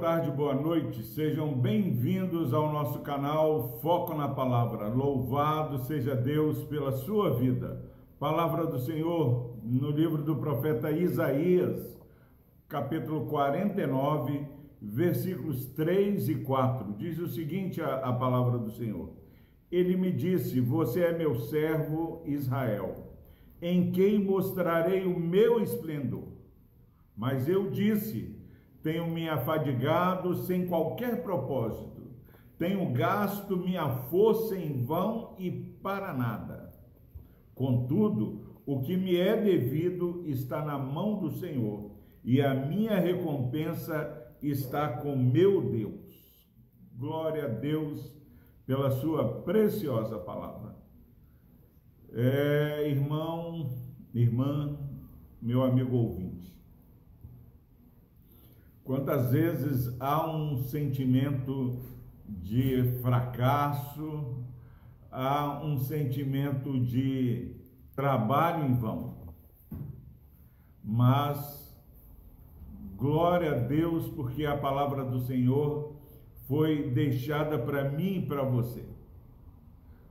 tarde, boa noite. Sejam bem-vindos ao nosso canal Foco na Palavra. Louvado seja Deus pela sua vida. Palavra do Senhor no livro do profeta Isaías, capítulo 49, versículos 3 e 4. Diz o seguinte a, a palavra do Senhor: Ele me disse: Você é meu servo Israel, em quem mostrarei o meu esplendor. Mas eu disse: tenho me afadigado sem qualquer propósito, tenho gasto minha força em vão e para nada. Contudo, o que me é devido está na mão do Senhor, e a minha recompensa está com meu Deus. Glória a Deus pela sua preciosa palavra. É, irmão, irmã, meu amigo ouvinte, Quantas vezes há um sentimento de fracasso, há um sentimento de trabalho em vão. Mas glória a Deus, porque a palavra do Senhor foi deixada para mim e para você.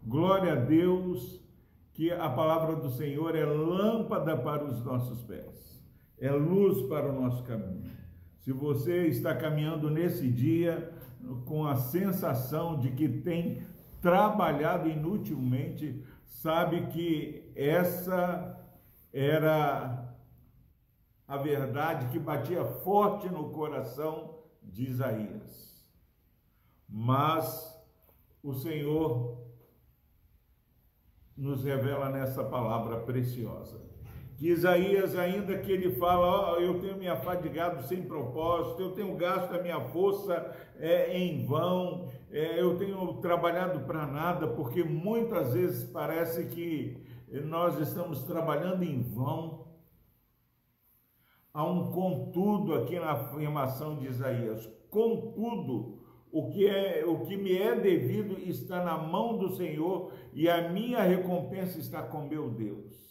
Glória a Deus, que a palavra do Senhor é lâmpada para os nossos pés, é luz para o nosso caminho. Se você está caminhando nesse dia com a sensação de que tem trabalhado inutilmente, sabe que essa era a verdade que batia forte no coração de Isaías. Mas o Senhor nos revela nessa palavra preciosa que Isaías, ainda que ele fala, oh, eu tenho me afadigado sem propósito, eu tenho gasto a minha força é, em vão, é, eu tenho trabalhado para nada, porque muitas vezes parece que nós estamos trabalhando em vão. Há um contudo aqui na afirmação de Isaías, contudo, o que, é, o que me é devido está na mão do Senhor e a minha recompensa está com meu Deus.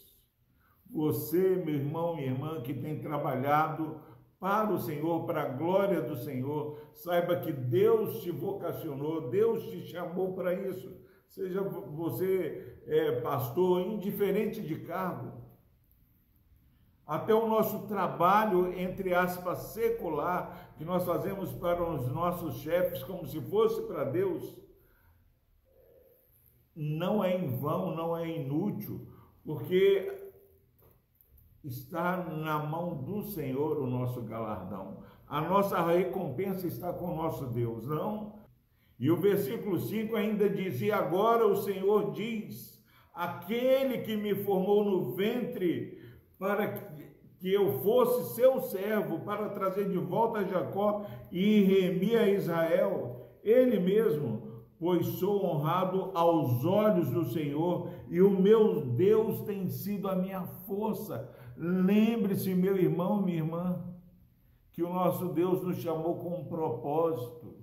Você, meu irmão, minha irmã, que tem trabalhado para o Senhor, para a glória do Senhor, saiba que Deus te vocacionou, Deus te chamou para isso. Seja você é, pastor, indiferente de cargo. Até o nosso trabalho, entre aspas, secular, que nós fazemos para os nossos chefes como se fosse para Deus, não é em vão, não é inútil, porque está na mão do Senhor o nosso galardão. A nossa recompensa está com o nosso Deus, não? E o versículo 5 ainda dizia: Agora o Senhor diz: Aquele que me formou no ventre para que eu fosse seu servo, para trazer de volta Jacó e remir a Israel, ele mesmo pois sou honrado aos olhos do Senhor e o meu Deus tem sido a minha força. Lembre-se, meu irmão, minha irmã, que o nosso Deus nos chamou com um propósito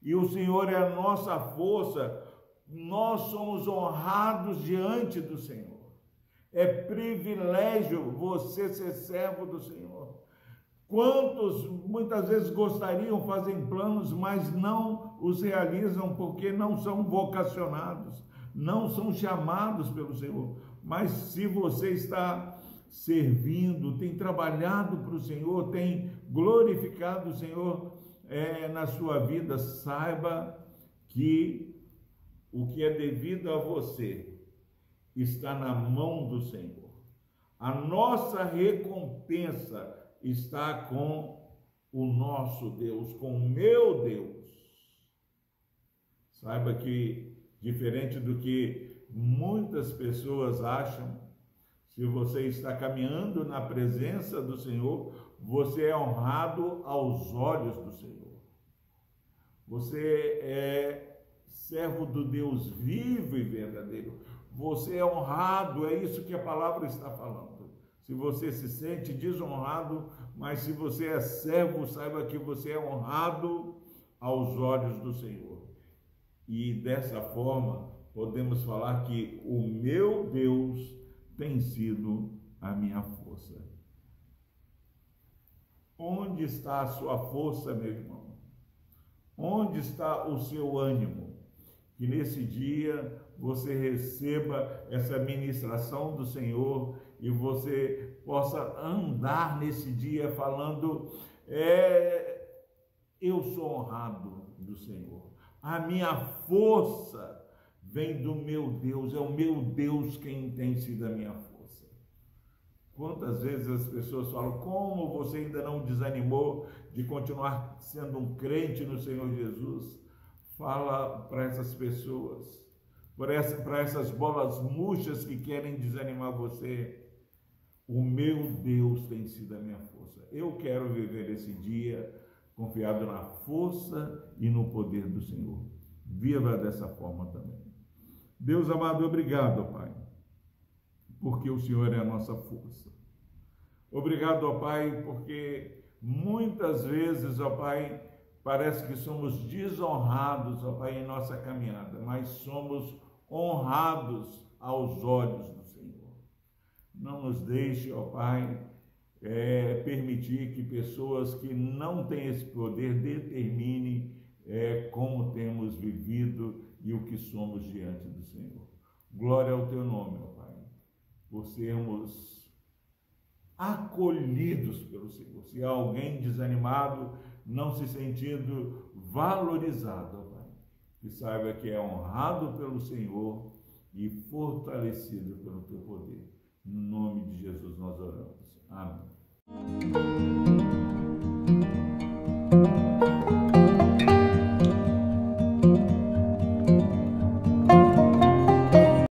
e o Senhor é a nossa força. Nós somos honrados diante do Senhor. É privilégio você ser servo do Senhor. Quantos muitas vezes gostariam, fazem planos, mas não os realizam porque não são vocacionados, não são chamados pelo Senhor. Mas se você está servindo, tem trabalhado para o Senhor, tem glorificado o Senhor é, na sua vida, saiba que o que é devido a você está na mão do Senhor. A nossa recompensa está com o nosso Deus, com o meu Deus. Saiba que, diferente do que muitas pessoas acham, se você está caminhando na presença do Senhor, você é honrado aos olhos do Senhor. Você é servo do Deus vivo e verdadeiro. Você é honrado, é isso que a palavra está falando. Se você se sente desonrado, mas se você é servo, saiba que você é honrado aos olhos do Senhor. E dessa forma, podemos falar que o meu Deus tem sido a minha força. Onde está a sua força, meu irmão? Onde está o seu ânimo? Que nesse dia você receba essa ministração do Senhor e você possa andar nesse dia falando: é, Eu sou honrado do Senhor, a minha força vem do meu Deus, é o meu Deus quem tem sido a minha força. Quantas vezes as pessoas falam, como você ainda não desanimou de continuar sendo um crente no Senhor Jesus? Fala para essas pessoas, para essa, essas bolas murchas que querem desanimar você. O meu Deus tem sido a minha força. Eu quero viver esse dia confiado na força e no poder do Senhor. Viva dessa forma também. Deus amado, obrigado, Pai, porque o Senhor é a nossa força. Obrigado, ó Pai, porque muitas vezes, ó Pai, parece que somos desonrados, ó Pai, em nossa caminhada, mas somos honrados aos olhos do Senhor. Não nos deixe, ó Pai, é, permitir que pessoas que não têm esse poder determinem é, como temos vivido e o que somos diante do Senhor. Glória ao teu nome, ó Pai, por sermos acolhidos pelo Senhor. Se há alguém desanimado, não se sentindo valorizado, ó Pai, que saiba que é honrado pelo Senhor e fortalecido pelo teu poder.